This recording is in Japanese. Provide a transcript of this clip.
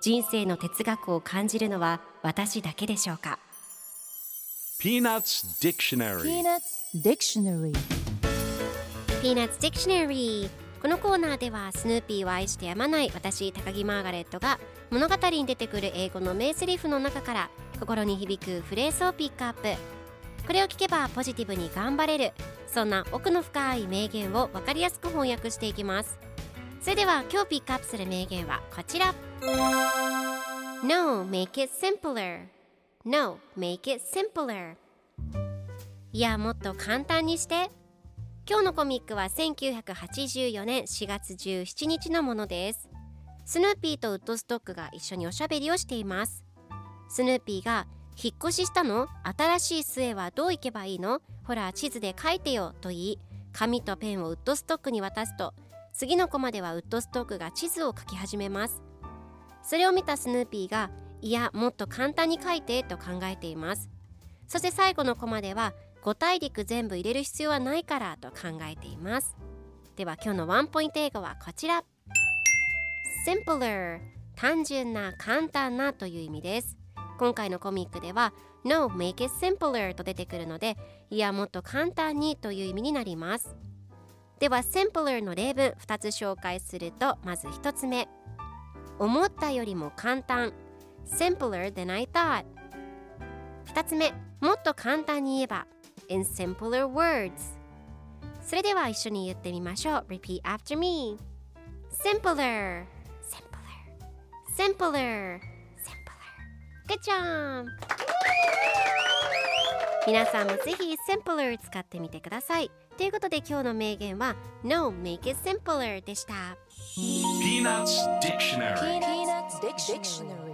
人生の哲学を感じるのは私だけでしょうか？Peanuts Dictionary Peanuts Dictionary Peanuts Dictionary このコーナーではスヌーピーを愛してやまない私高木マーガレットが物語に出てくる英語の名台詞の中から心に響くフレーズをピックアップ。これを聞けばポジティブに頑張れる。そんな奥の深い名言を分かりやすく翻訳していきます。それでは今日ピックアップする名言はこちら No, make it simpler. No, make it simpler. いやもっと簡単にして。今日のコミックは1984年4月17日のものです。スヌーピーとウッドストックが一緒におしゃべりをしています。スヌーピーが引っ越ししたの？新しい末はどう行けばいいの？ほら地図で書いてよと言い紙とペンをウッドストックに渡すと次のコマではウッドストックが地図を書き始めます。それを見たスヌーピーがいやもっと簡単に書いてと考えています。そして最後のコマでは5大陸全部入れる必要はないからと考えています。では今日のワンポイント英語はこちら。Simpler 単純な簡単なという意味です。今回のコミックでは No, make it simpler と出てくるのでいやもっと簡単にという意味になります。では simpler の例文2つ紹介するとまず1つ目。思ったよりも簡単 simpler than I thought 2つ目もっと簡単に言えば in simpler words それでは一緒に言ってみましょう Repeat after me simpler simpler simpler simpler Good job 皆さんもぜひ Simpler 使ってみてください。ということで今日の名言は No Make It Simpler でした。 Peanuts Dictionary。